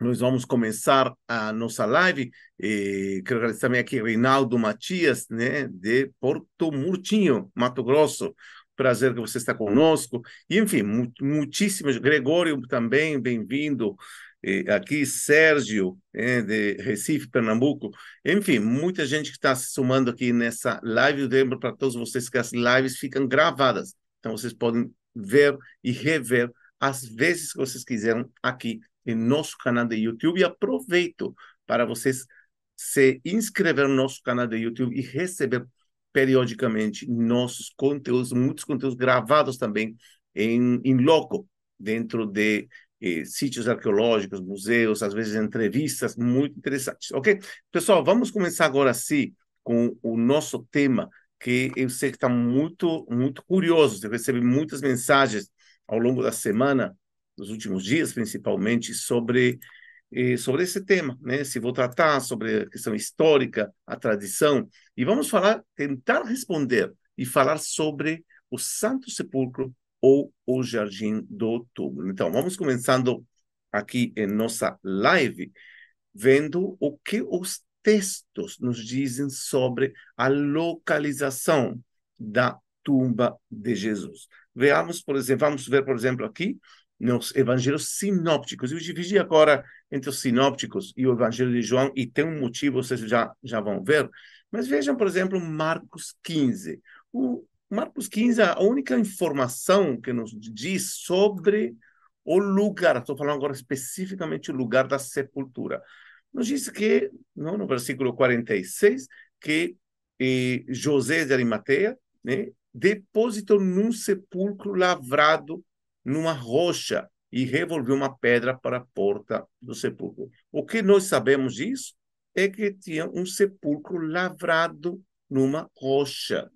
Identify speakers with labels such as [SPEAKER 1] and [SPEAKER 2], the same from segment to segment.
[SPEAKER 1] nós vamos começar a nossa live. E quero agradecer também aqui Reinaldo Matias, né, de Porto Murtinho, Mato Grosso. Prazer que você está conosco. E, enfim, muitíssimos. Gregório também, bem-vindo. Aqui, Sérgio, é, de Recife, Pernambuco. Enfim, muita gente que está se somando aqui nessa live. Eu lembro para todos vocês que as lives ficam gravadas. Então, vocês podem ver e rever as vezes que vocês quiserem aqui em nosso canal de YouTube e aproveito para vocês se inscrever no nosso canal de YouTube e receber periodicamente nossos conteúdos, muitos conteúdos gravados também em, em loco, dentro de eh, sítios arqueológicos, museus, às vezes entrevistas muito interessantes, ok? Pessoal, vamos começar agora sim com o nosso tema, que eu sei que está muito, muito curioso, eu recebi muitas mensagens ao longo da semana nos últimos dias, principalmente, sobre, eh, sobre esse tema, né? Se vou tratar sobre a questão histórica, a tradição, e vamos falar, tentar responder e falar sobre o Santo Sepulcro ou o Jardim do Túmulo. Então, vamos começando aqui em nossa live, vendo o que os textos nos dizem sobre a localização da tumba de Jesus. Veamos, por exemplo, vamos ver, por exemplo, aqui nos evangelhos sinópticos. Eu dividi agora entre os sinópticos e o evangelho de João, e tem um motivo, vocês já, já vão ver. Mas vejam, por exemplo, Marcos 15. O Marcos 15, a única informação que nos diz sobre o lugar, estou falando agora especificamente o lugar da sepultura, nos diz que, no versículo 46, que eh, José de Arimateia né, depositou num sepulcro lavrado numa rocha e revolveu uma pedra para a porta do sepulcro. O que nós sabemos disso é que tinha um sepulcro lavrado numa rocha.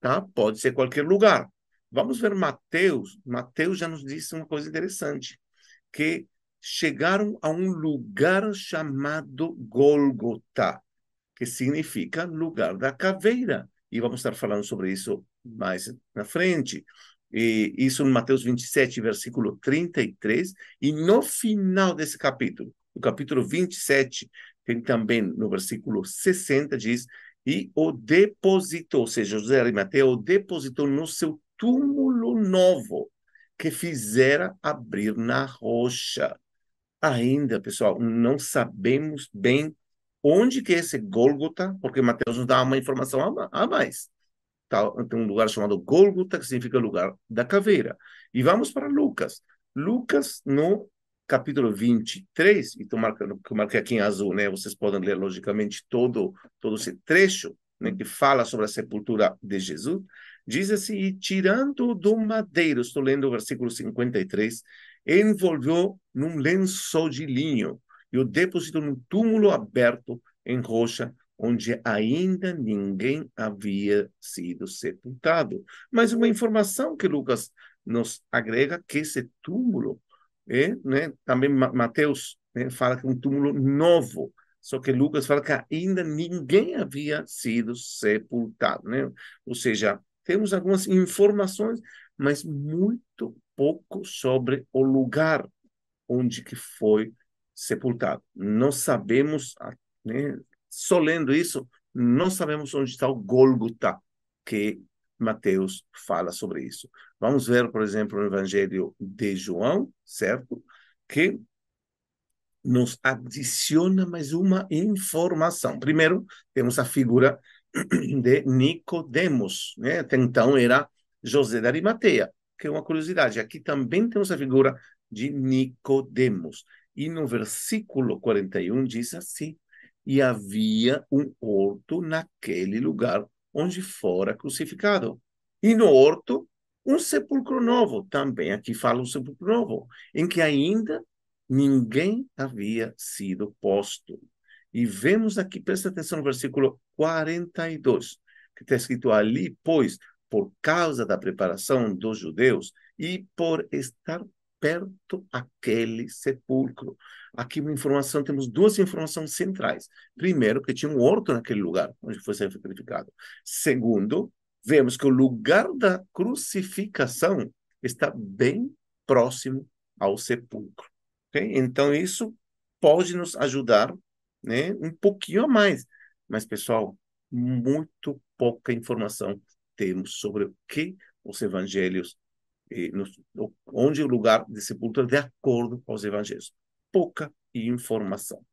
[SPEAKER 1] Tá? Pode ser qualquer lugar. Vamos ver Mateus. Mateus já nos disse uma coisa interessante, que chegaram a um lugar chamado Gólgota, que significa lugar da caveira. E vamos estar falando sobre isso mais na frente e isso em Mateus 27, versículo 33, e no final desse capítulo, no capítulo 27, tem também no versículo 60, diz, e o depositou, ou seja, José Arimateia o depositou no seu túmulo novo, que fizera abrir na rocha. Ainda, pessoal, não sabemos bem onde que é esse Gólgota, porque Mateus nos dá uma informação a mais tem um lugar chamado Gólgota, que significa lugar da caveira. E vamos para Lucas. Lucas, no capítulo 23, e estou marcando, que marquei aqui em azul, né? Vocês podem ler, logicamente, todo, todo esse trecho né, que fala sobre a sepultura de Jesus. Diz assim, e tirando do madeiro, estou lendo o versículo 53, envolveu num lençol de linho e o depositou num túmulo aberto em rocha onde ainda ninguém havia sido sepultado. Mas uma informação que Lucas nos agrega que esse túmulo é, né, também Mateus né, fala que é um túmulo novo, só que Lucas fala que ainda ninguém havia sido sepultado, né? Ou seja, temos algumas informações, mas muito pouco sobre o lugar onde que foi sepultado. Não sabemos né, só lendo isso, não sabemos onde está o Gólgota que Mateus fala sobre isso. Vamos ver, por exemplo, no Evangelho de João, certo? Que nos adiciona mais uma informação. Primeiro, temos a figura de Nicodemos, né? Até então era José de Arimateia, que é uma curiosidade. Aqui também temos a figura de Nicodemos. E no versículo 41 diz assim: e havia um horto naquele lugar onde fora crucificado. E no horto, um sepulcro novo, também aqui fala um sepulcro novo, em que ainda ninguém havia sido posto. E vemos aqui, presta atenção no versículo 42, que está escrito ali, pois, por causa da preparação dos judeus e por estar perto aquele sepulcro. Aqui uma informação, temos duas informações centrais. Primeiro, que tinha um horto naquele lugar onde foi sacrificado. Segundo, vemos que o lugar da crucificação está bem próximo ao sepulcro. Okay? Então, isso pode nos ajudar, né, um pouquinho a mais. Mas, pessoal, muito pouca informação temos sobre o que os evangelhos, eh, onde o lugar de sepultura de acordo com os evangelhos. Pouca informação.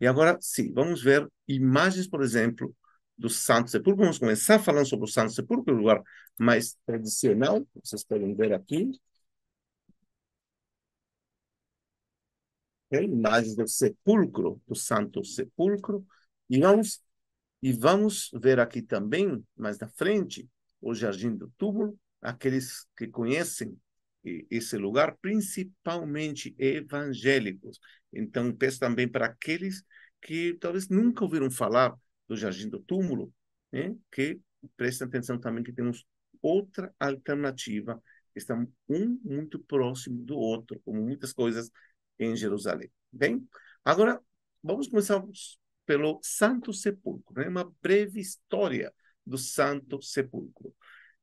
[SPEAKER 1] E agora, sim, vamos ver imagens, por exemplo, do Santo Sepulcro. Vamos começar falando sobre o Santo Sepulcro, o lugar mais tradicional. Vocês podem ver aqui. É, imagens do sepulcro, do Santo Sepulcro. E vamos, e vamos ver aqui também, mais na frente, o Jardim do Túmulo. Aqueles que conhecem esse lugar, principalmente evangélicos. Então, peço também para aqueles que talvez nunca ouviram falar do Jardim do Túmulo, né, que prestem atenção também que temos outra alternativa, estão um muito próximo do outro, como muitas coisas em Jerusalém. Bem, agora vamos começar pelo Santo Sepulcro, né? uma breve história do Santo Sepulcro.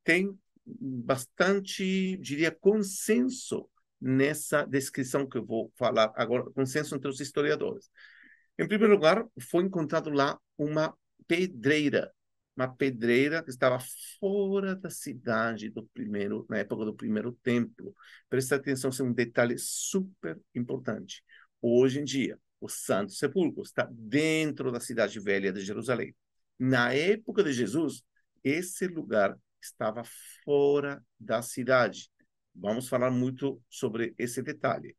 [SPEAKER 1] Tem bastante, diria, consenso nessa descrição que eu vou falar agora, consenso entre os historiadores. Em primeiro lugar, foi encontrado lá uma pedreira, uma pedreira que estava fora da cidade do primeiro, na época do primeiro templo. Presta atenção, é um detalhe super importante. Hoje em dia, o Santo Sepulcro está dentro da cidade velha de Jerusalém. Na época de Jesus, esse lugar estava fora da cidade. Vamos falar muito sobre esse detalhe.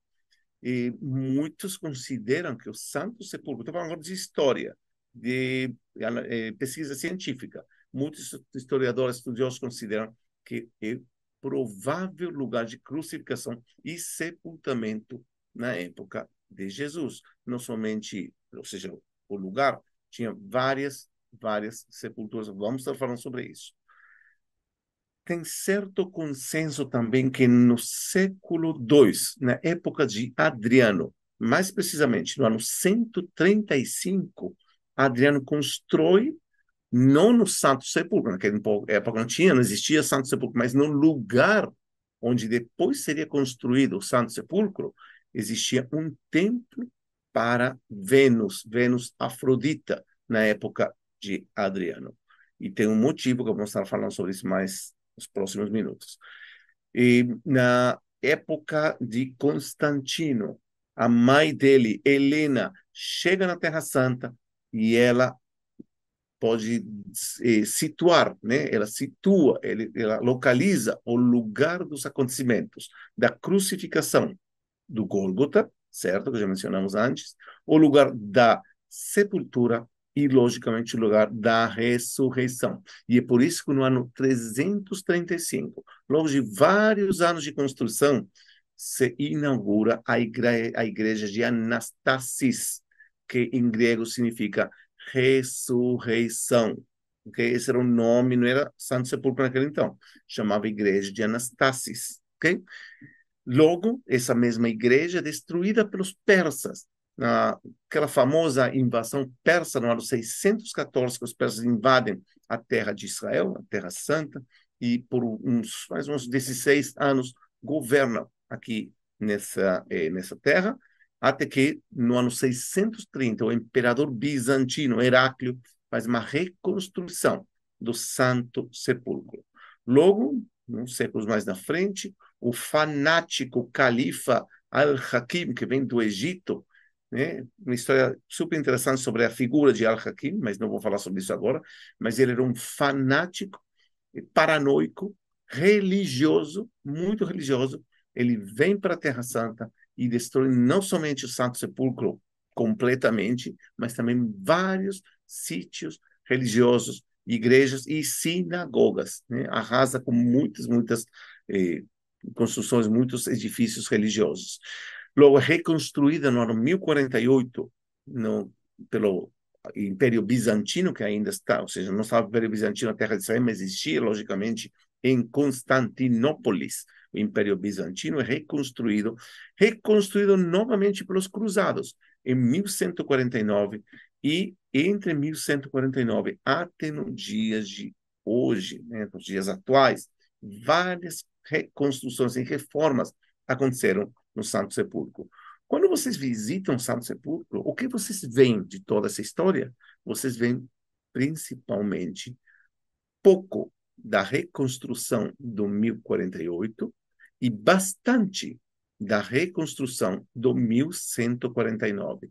[SPEAKER 1] E muitos consideram que o Santo Sepulcro, estou falando de história, de é, pesquisa científica, muitos historiadores estudiosos consideram que é provável lugar de crucificação e sepultamento na época de Jesus. Não somente, ou seja, o lugar tinha várias, várias sepulturas. Vamos estar falando sobre isso tem certo consenso também que no século II, na época de Adriano, mais precisamente no ano 135, Adriano constrói, não no Santo Sepulcro, naquela época não tinha, não existia Santo Sepulcro, mas no lugar onde depois seria construído o Santo Sepulcro, existia um templo para Vênus, Vênus Afrodita, na época de Adriano. E tem um motivo que eu vou estar falando sobre isso mais nos próximos minutos. E na época de Constantino, a mãe dele, Helena, chega na Terra Santa e ela pode eh, situar, né? Ela situa, ele, ela localiza o lugar dos acontecimentos da crucificação do Gólgota, certo? Que já mencionamos antes, o lugar da sepultura e, logicamente, o lugar da ressurreição. E é por isso que no ano 335, logo de vários anos de construção, se inaugura a, igre a igreja de Anastasis, que em grego significa ressurreição. Okay? Esse era o nome, não era Santo Sepulcro naquele então, chamava Igreja de Anastasis. Okay? Logo, essa mesma igreja é destruída pelos persas, naquela famosa invasão persa no ano 614, que os persas invadem a terra de Israel, a terra santa, e por uns mais uns 16 anos governam aqui nessa eh, nessa terra, até que no ano 630 o imperador bizantino Heráclio faz uma reconstrução do Santo Sepulcro. Logo, uns séculos mais na frente, o fanático califa Al-Hakim, que vem do Egito, né? Uma história super interessante sobre a figura de Al-Hakim, mas não vou falar sobre isso agora. Mas ele era um fanático, paranoico, religioso, muito religioso. Ele vem para a Terra Santa e destrói não somente o Santo Sepulcro completamente, mas também vários sítios religiosos, igrejas e sinagogas. Né? Arrasa com muitas, muitas eh, construções, muitos edifícios religiosos. Logo, reconstruída no ano 1048 no, pelo Império Bizantino, que ainda está, ou seja, não estava o Império Bizantino na terra de Israel, mas existia, logicamente, em Constantinópolis. O Império Bizantino é reconstruído, reconstruído novamente pelos cruzados, em 1149, e entre 1149 até nos dias de hoje, né, nos dias atuais, várias reconstruções e reformas aconteceram no Santo Sepulcro. Quando vocês visitam o Santo Sepulcro, o que vocês veem de toda essa história? Vocês veem principalmente pouco da reconstrução do 1048 e bastante da reconstrução do 1149.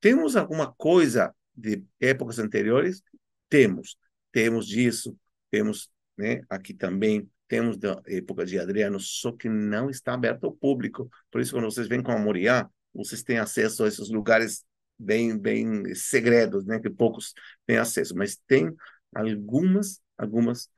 [SPEAKER 1] Temos alguma coisa de épocas anteriores? Temos. Temos disso, temos né, aqui também, temos da época de Adriano, só que não está aberto ao público. Por isso, quando vocês vêm com a Moriá, vocês têm acesso a esses lugares bem, bem segredos, né, que poucos têm acesso, mas tem algumas, algumas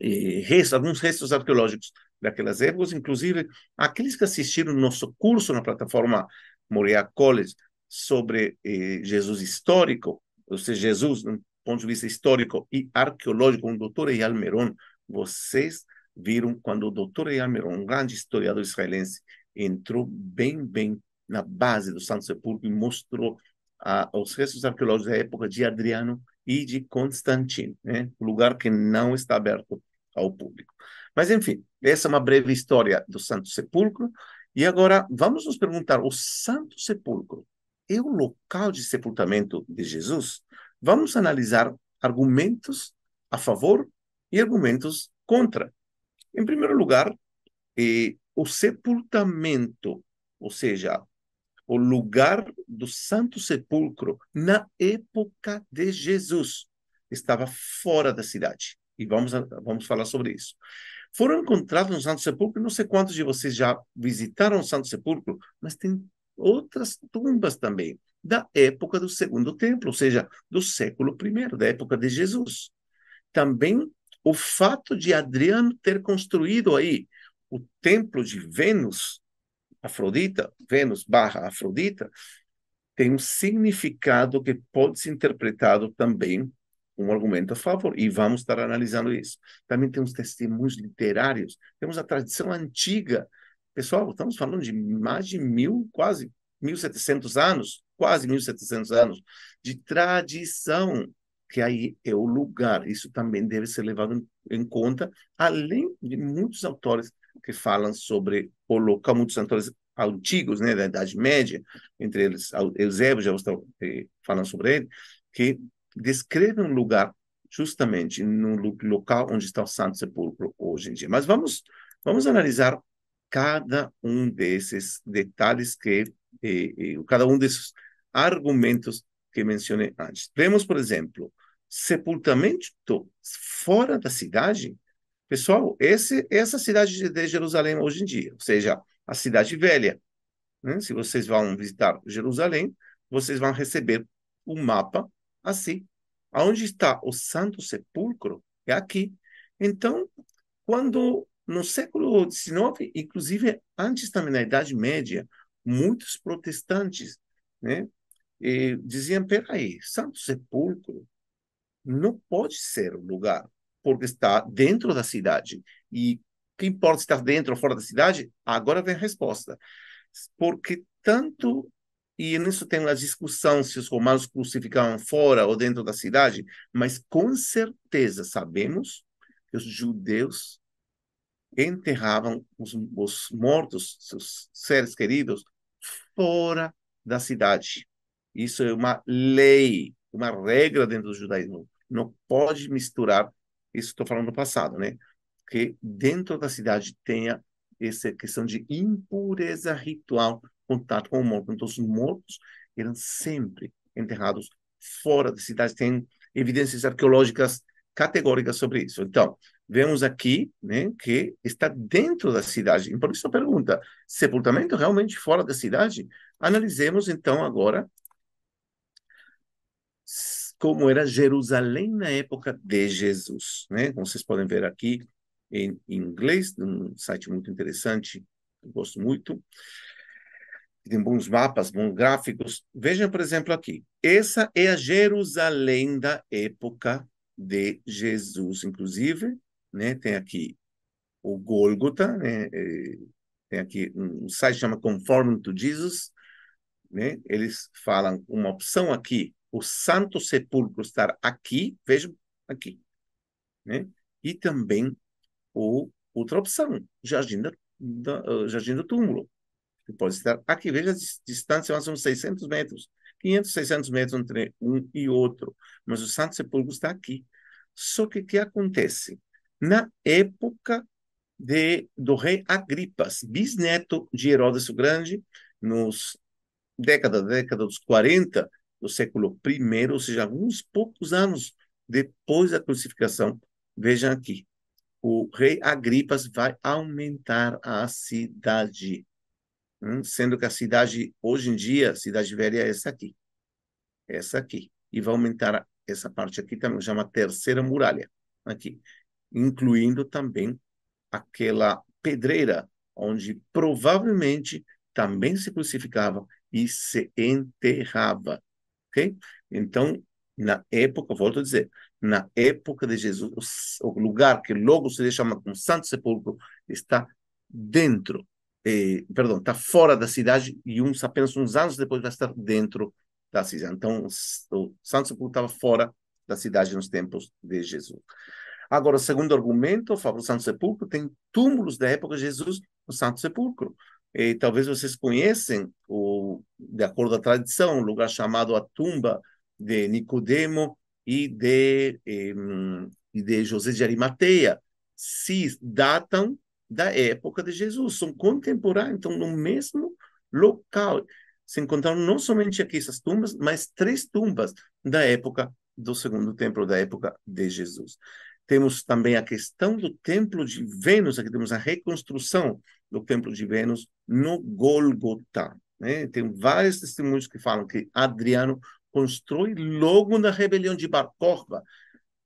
[SPEAKER 1] eh, restos, alguns restos arqueológicos daquelas épocas, inclusive aqueles que assistiram nosso curso na plataforma Moriá College sobre eh, Jesus histórico, ou seja, Jesus, do ponto de vista histórico e arqueológico, com o doutor Eyal Meron, vocês viram quando o doutor Eyal Meron, um grande historiador israelense, entrou bem, bem na base do Santo Sepulcro e mostrou ah, os restos arqueológicos da época de Adriano e de Constantino, né? lugar que não está aberto ao público. Mas, enfim, essa é uma breve história do Santo Sepulcro. E agora vamos nos perguntar: o Santo Sepulcro é o local de sepultamento de Jesus? Vamos analisar argumentos a favor e argumentos contra. Em primeiro lugar, eh, o sepultamento, ou seja, o lugar do Santo Sepulcro na época de Jesus estava fora da cidade. E vamos, vamos falar sobre isso. Foram encontrados no Santo Sepulcro, não sei quantos de vocês já visitaram o Santo Sepulcro, mas tem outras tumbas também, da época do Segundo Templo, ou seja, do século I, da época de Jesus. Também o fato de Adriano ter construído aí o templo de Vênus, Afrodita, Vênus barra Afrodita, tem um significado que pode ser interpretado também um argumento a favor, e vamos estar analisando isso. Também temos testemunhos literários, temos a tradição antiga. Pessoal, estamos falando de mais de mil, quase 1.700 anos, quase 1.700 anos, de tradição, que aí é o lugar. Isso também deve ser levado em conta, além de muitos autores que falam sobre o local, muitos autores antigos, né, da Idade Média, entre eles Eusébio, já estou eh, falando sobre ele, que descreve um lugar justamente no local onde está o Santo Sepulcro hoje em dia. Mas vamos vamos analisar cada um desses detalhes que eh, eh, cada um desses argumentos que mencionei antes. Vemos, por exemplo, sepultamento fora da cidade Pessoal, esse, essa cidade de Jerusalém hoje em dia, ou seja, a cidade velha. Né? Se vocês vão visitar Jerusalém, vocês vão receber um mapa assim. Aonde está o Santo Sepulcro? É aqui. Então, quando no século XIX, inclusive antes também na Idade Média, muitos protestantes né, diziam: peraí, Santo Sepulcro não pode ser o lugar porque está dentro da cidade. E que importa estar dentro ou fora da cidade? Agora vem a resposta. Porque tanto e nisso tem uma discussão se os romanos crucificavam fora ou dentro da cidade, mas com certeza sabemos que os judeus enterravam os, os mortos, seus seres queridos, fora da cidade. Isso é uma lei, uma regra dentro do judaísmo. Não pode misturar isso estou falando do passado, né? Que dentro da cidade tenha essa questão de impureza ritual, contato com o morto. Então, os mortos eram sempre enterrados fora da cidade. Tem evidências arqueológicas categóricas sobre isso. Então, vemos aqui né, que está dentro da cidade. Por isso a pergunta, sepultamento realmente fora da cidade? Analisemos então agora como era Jerusalém na época de Jesus, né? Como vocês podem ver aqui em inglês, um site muito interessante, eu gosto muito. Tem bons mapas, bons gráficos. Vejam, por exemplo, aqui. Essa é a Jerusalém da época de Jesus, inclusive, né? Tem aqui o Gólgota, né? É, tem aqui um site chama Conforming to Jesus, né? Eles falam uma opção aqui o Santo Sepulcro estar aqui, vejam aqui, né? E também o outra opção, Jardim uh, Jardim do Túmulo. que pode estar aqui. Veja a distância, mais uns 600 metros, 500, 600 metros entre um e outro. Mas o Santo Sepulcro está aqui. Só que o que acontece? Na época de, do rei Agripas, bisneto de Herodes o Grande, nos década, década dos 40 do século I, ou seja, alguns poucos anos depois da crucificação. Vejam aqui, o rei Agripas vai aumentar a cidade, hum, sendo que a cidade, hoje em dia, a cidade velha é essa aqui, essa aqui, e vai aumentar essa parte aqui também, chama terceira muralha, aqui, incluindo também aquela pedreira onde provavelmente também se crucificava e se enterrava, Então, na época, volto a dizer, na época de Jesus, o lugar que logo se chama como Santo Sepulcro está dentro, eh, perdão, está fora da cidade e uns apenas uns anos depois vai estar dentro da cidade. Então, o Santo Sepulcro estava fora da cidade nos tempos de Jesus. Agora, o segundo argumento, o Santo Sepulcro, tem túmulos da época de Jesus no Santo Sepulcro. E talvez vocês conhecem, o, de acordo com a tradição, um lugar chamado a tumba de Nicodemo e de, e de José de Arimateia. Se datam da época de Jesus, são contemporâneos, então no mesmo local. Se encontraram não somente aqui essas tumbas, mas três tumbas da época do segundo templo, da época de Jesus. Temos também a questão do templo de Vênus, aqui temos a reconstrução do templo de Vênus no Golgotha. Né? Tem vários testemunhos que falam que Adriano constrói logo na rebelião de Bar Korba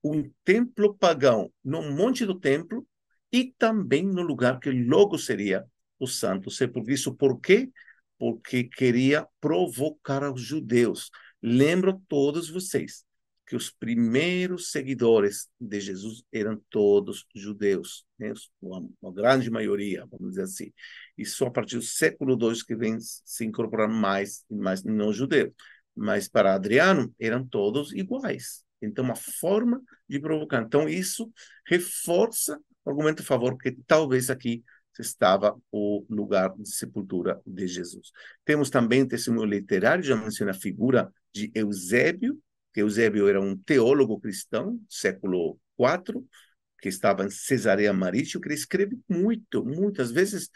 [SPEAKER 1] um templo pagão no Monte do Templo e também no lugar que logo seria o Santo Sepulcro. Isso por quê? Porque queria provocar os judeus. Lembro todos vocês, que os primeiros seguidores de Jesus eram todos judeus, né? uma, uma, grande maioria, vamos dizer assim. E só a partir do século II que vem se incorporar mais e mais não judeus. Mas para Adriano eram todos iguais. Então, uma forma de provocar. Então, isso reforça o argumento a favor que talvez aqui estava o lugar de sepultura de Jesus. Temos também testemunho literário, já mencionei a figura de Eusébio, Eusébio era um teólogo cristão, século IV, que estava em Cesareia Marítimo, que ele escreve muito, muitas vezes,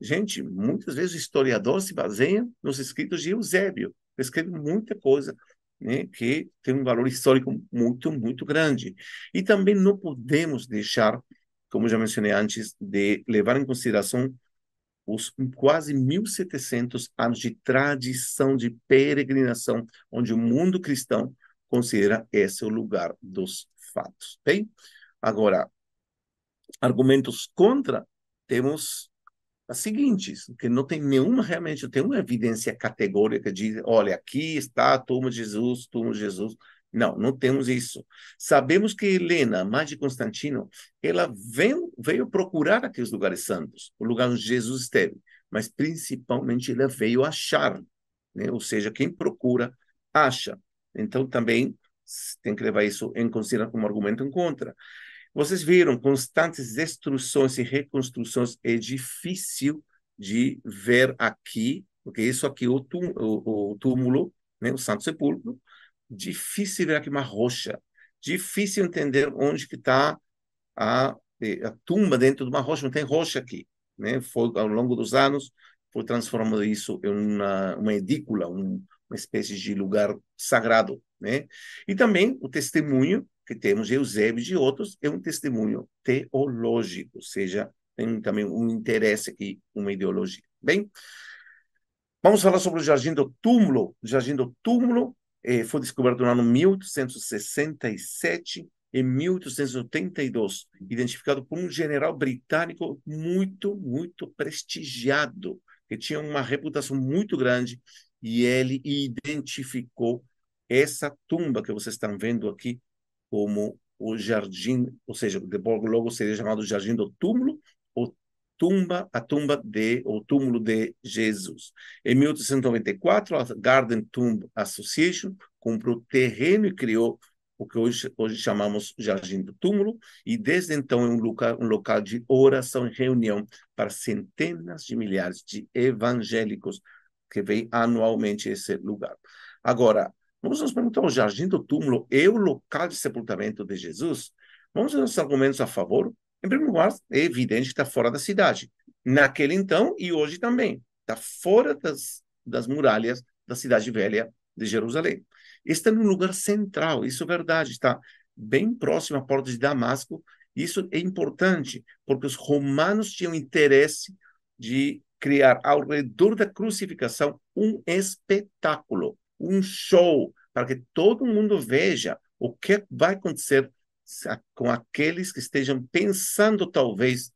[SPEAKER 1] gente, muitas vezes o historiador se baseia nos escritos de Eusébio, ele escreve muita coisa, né, que tem um valor histórico muito, muito grande. E também não podemos deixar, como já mencionei antes, de levar em consideração os quase 1.700 anos de tradição de peregrinação, onde o mundo cristão considera esse o lugar dos fatos. Bem, agora, argumentos contra, temos as seguintes, que não tem nenhuma, realmente, tem uma evidência categórica de, olha, aqui está a turma de Jesus, turma de Jesus. Não, não temos isso. Sabemos que Helena, mãe de Constantino, ela veio, veio procurar aqueles lugares santos, o lugar onde Jesus esteve, mas principalmente ela veio achar, né? ou seja, quem procura, acha. Então, também tem que levar isso em consideração como argumento em contra. Vocês viram constantes destruições e reconstruções. É difícil de ver aqui, porque isso aqui, o túmulo, o, túmulo né, o Santo Sepulcro, difícil ver aqui uma rocha. Difícil entender onde que está a, eh, a tumba dentro de uma rocha. Não tem rocha aqui. Né? Foi, ao longo dos anos, foi transformando isso em uma, uma edícula, um, uma espécie de lugar sagrado, né? E também o testemunho que temos de Eusébio e de outros é um testemunho teológico, ou seja, tem também um interesse aqui, uma ideologia. Bem, vamos falar sobre o Jardim do Túmulo. O Jardim do Túmulo eh, foi descoberto no ano 1867 e 1882, identificado por um general britânico muito, muito prestigiado, que tinha uma reputação muito grande e ele identificou essa tumba que vocês estão vendo aqui como o jardim, ou seja, logo seria chamado jardim do túmulo, ou tumba, a tumba de, o túmulo de Jesus. Em 1894, a Garden Tomb Association comprou terreno e criou o que hoje, hoje chamamos Jardim do Túmulo, e desde então é um local, um local de oração e reunião para centenas de milhares de evangélicos que vêm anualmente a esse lugar. Agora, vamos nos perguntar, o Jardim do Túmulo é o local de sepultamento de Jesus? Vamos ver os argumentos a favor? Em primeiro lugar, é evidente que está fora da cidade. Naquele então e hoje também. Está fora das, das muralhas da cidade velha de Jerusalém está num lugar central, isso é verdade, está bem próximo à porta de Damasco. Isso é importante, porque os romanos tinham interesse de criar ao redor da crucificação um espetáculo, um show, para que todo mundo veja o que vai acontecer com aqueles que estejam pensando, talvez,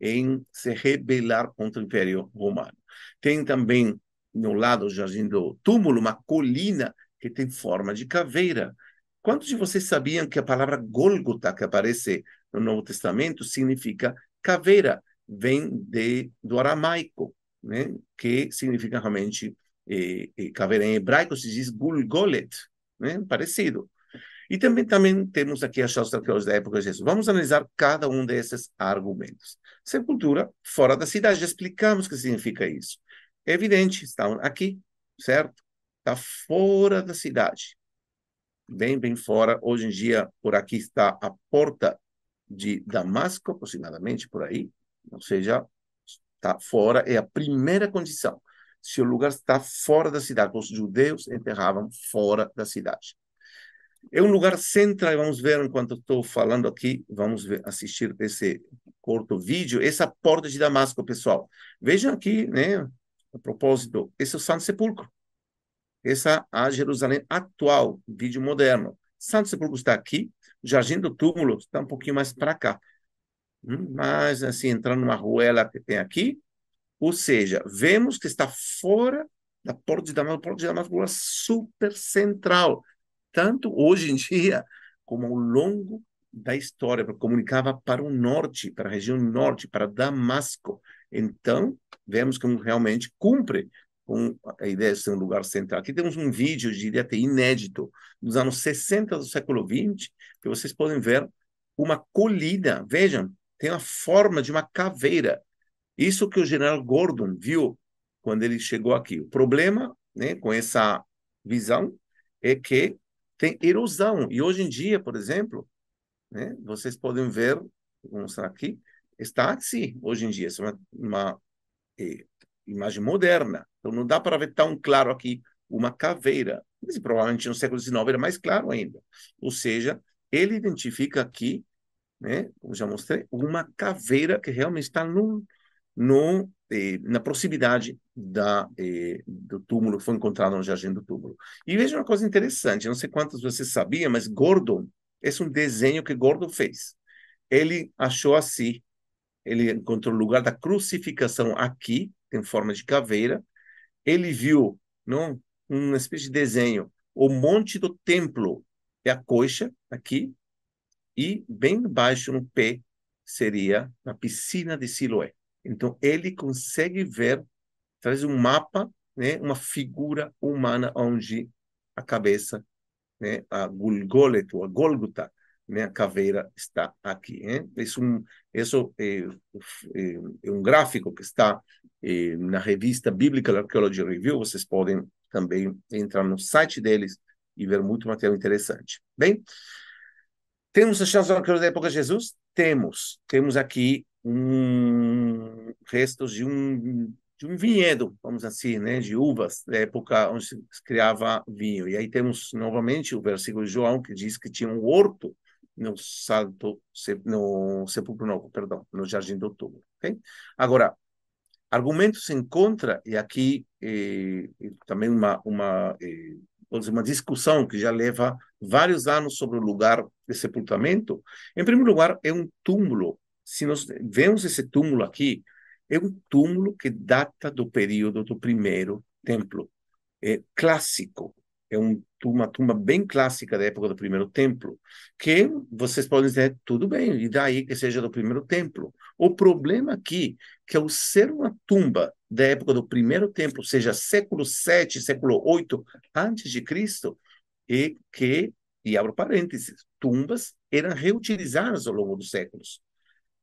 [SPEAKER 1] em se rebelar contra o Império Romano. Tem também, no lado do Jardim do Túmulo, uma colina que tem forma de caveira. Quantos de vocês sabiam que a palavra Gólgota, que aparece no Novo Testamento, significa caveira? Vem de, do aramaico, né? que significa realmente caveira. Em hebraico se diz Gulgolet, né? parecido. E também, também temos aqui as arqueológicas da época de Jesus. Vamos analisar cada um desses argumentos. Sepultura fora da cidade. Já explicamos o que significa isso. É evidente, estão aqui, certo? está fora da cidade, bem, bem fora. Hoje em dia, por aqui está a porta de Damasco, aproximadamente por aí, ou seja, está fora, é a primeira condição. Se o lugar está fora da cidade, os judeus enterravam fora da cidade. É um lugar central, vamos ver enquanto estou falando aqui, vamos ver, assistir esse curto vídeo, essa porta de Damasco, pessoal. Vejam aqui, né, a propósito, esse é o Santo Sepulcro. Essa é a Jerusalém atual, vídeo moderno. Santo Sepulcro está aqui, o Jardim do Túmulo está um pouquinho mais para cá. Mas, assim, entrando numa ruela que tem aqui, ou seja, vemos que está fora da Porta de Damasco, Porta de Damasco é super central, tanto hoje em dia como ao longo da história, porque comunicava para o norte, para a região norte, para Damasco. Então, vemos que realmente cumpre com a ideia de ser um lugar central. Aqui temos um vídeo, diria até inédito, dos anos 60 do século XX, que vocês podem ver uma colina. Vejam, tem a forma de uma caveira. Isso que o general Gordon viu quando ele chegou aqui. O problema né, com essa visão é que tem erosão. E hoje em dia, por exemplo, né, vocês podem ver, vou mostrar aqui, está assim, hoje em dia. é uma, uma é, imagem moderna. Então não dá para ver tão claro aqui uma caveira. Mas provavelmente no século XIX era mais claro ainda. Ou seja, ele identifica aqui, né, como já mostrei, uma caveira que realmente está no, no, eh, na proximidade da, eh, do túmulo foi encontrado no Jardim do Túmulo. E veja uma coisa interessante, não sei quantos vocês sabiam, mas Gordon, esse é um desenho que Gordon fez. Ele achou assim, ele encontrou o lugar da crucificação aqui, tem forma de caveira. Ele viu não, uma espécie de desenho, o monte do templo é a coxa aqui, e bem embaixo no pé seria a piscina de Siloé. Então ele consegue ver, traz um mapa, né, uma figura humana onde a cabeça, né, a Gulgolet, ou a Golgota, minha caveira está aqui. Hein? Isso, isso é, é, é, um gráfico que está é, na revista Biblical Archaeology Review. Vocês podem também entrar no site deles e ver muito material interessante. Bem, temos a chance da da época de Jesus? Temos. Temos aqui um restos de um de um vinhedo, vamos assim, né, de uvas, da época onde se criava vinho. E aí temos novamente o versículo de João que diz que tinha um horto no salto, no sepulcro novo, perdão, no Jardim do Outubro. Okay? Agora, argumentos em contra, e aqui eh, também uma, uma, eh, uma discussão que já leva vários anos sobre o lugar de sepultamento. Em primeiro lugar, é um túmulo. Se nós vemos esse túmulo aqui, é um túmulo que data do período do primeiro templo. É clássico, é um, uma tumba bem clássica da época do primeiro templo, que vocês podem dizer, tudo bem, e daí que seja do primeiro templo. O problema aqui, que ao ser uma tumba da época do primeiro templo, seja século 7, século 8 antes de Cristo, é que e abro parênteses, tumbas eram reutilizadas ao longo dos séculos.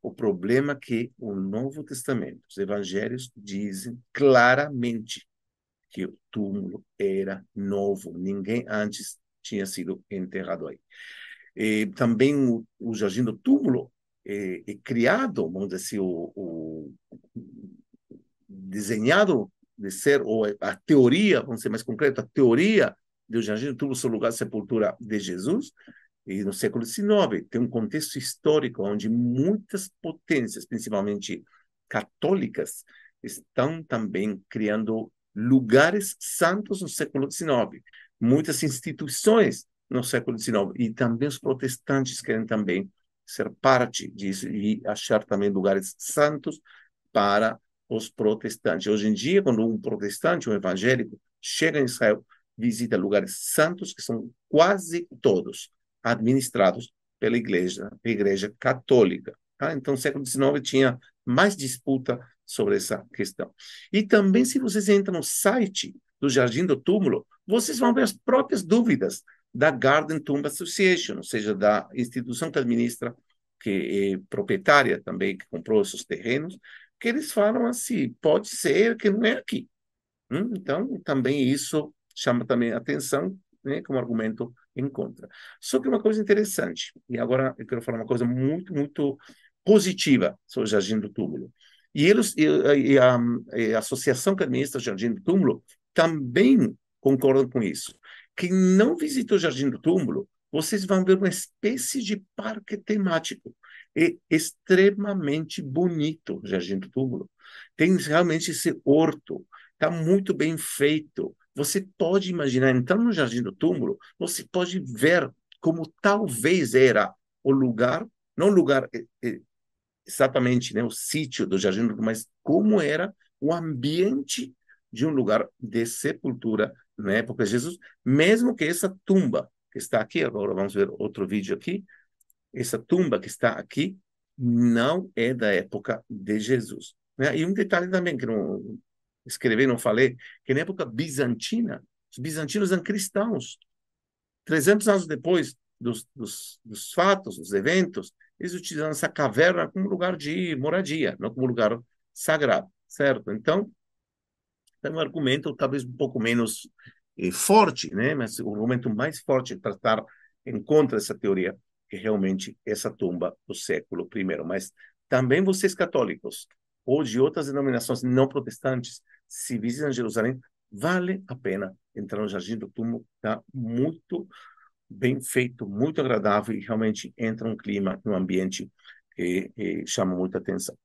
[SPEAKER 1] O problema é que o Novo Testamento, os evangelhos dizem claramente que o túmulo era novo, ninguém antes tinha sido enterrado aí. E também o, o jardim do túmulo é, é, criado, vamos dizer assim, o, o, desenhado de ser, ou a teoria, vamos ser mais concreto, a teoria do jardim do túmulo ser o lugar de sepultura de Jesus, e no século XIX tem um contexto histórico onde muitas potências, principalmente católicas, estão também criando lugares santos no século XIX. Muitas instituições no século XIX e também os protestantes querem também ser parte disso e achar também lugares santos para os protestantes. Hoje em dia, quando um protestante, um evangélico, chega em Israel, visita lugares santos que são quase todos administrados pela igreja, igreja católica. Tá? Então, no século XIX tinha mais disputa sobre essa questão. E também, se vocês entram no site do Jardim do Túmulo, vocês vão ver as próprias dúvidas da Garden Tomb Association, ou seja, da instituição que administra, que é proprietária também, que comprou esses terrenos, que eles falam assim, pode ser que não é aqui. Hum? Então, também isso chama também atenção, né, como argumento em contra. Só que uma coisa interessante, e agora eu quero falar uma coisa muito, muito positiva sobre o Jardim do Túmulo. E, eles, e, a, e a associação que administra Jardim do Túmulo também concordam com isso. Quem não visitou o Jardim do Túmulo, vocês vão ver uma espécie de parque temático. É extremamente bonito o Jardim do Túmulo. Tem realmente esse horto, está muito bem feito. Você pode imaginar, entrando no Jardim do Túmulo, você pode ver como talvez era o lugar, não o lugar eh, eh, exatamente, né, o sítio do Jardim do Túmulo, mas como era o ambiente de um lugar de sepultura na época de Jesus, mesmo que essa tumba que está aqui, agora vamos ver outro vídeo aqui, essa tumba que está aqui não é da época de Jesus. Né? E um detalhe também que não escrevi, não falei, que na época bizantina, os bizantinos eram cristãos. 300 anos depois dos, dos, dos fatos, dos eventos, eles utilizaram essa caverna como lugar de moradia, não como lugar sagrado, certo? Então, é um argumento talvez um pouco menos eh, forte, né? mas o argumento mais forte para estar em contra dessa teoria é realmente essa tumba do século I. Mas também vocês católicos, ou de outras denominações não protestantes, se visitam Jerusalém, vale a pena entrar no Jardim do Túmulo, está muito bem feito, muito agradável e realmente entra um clima, um ambiente que, que chama muita atenção.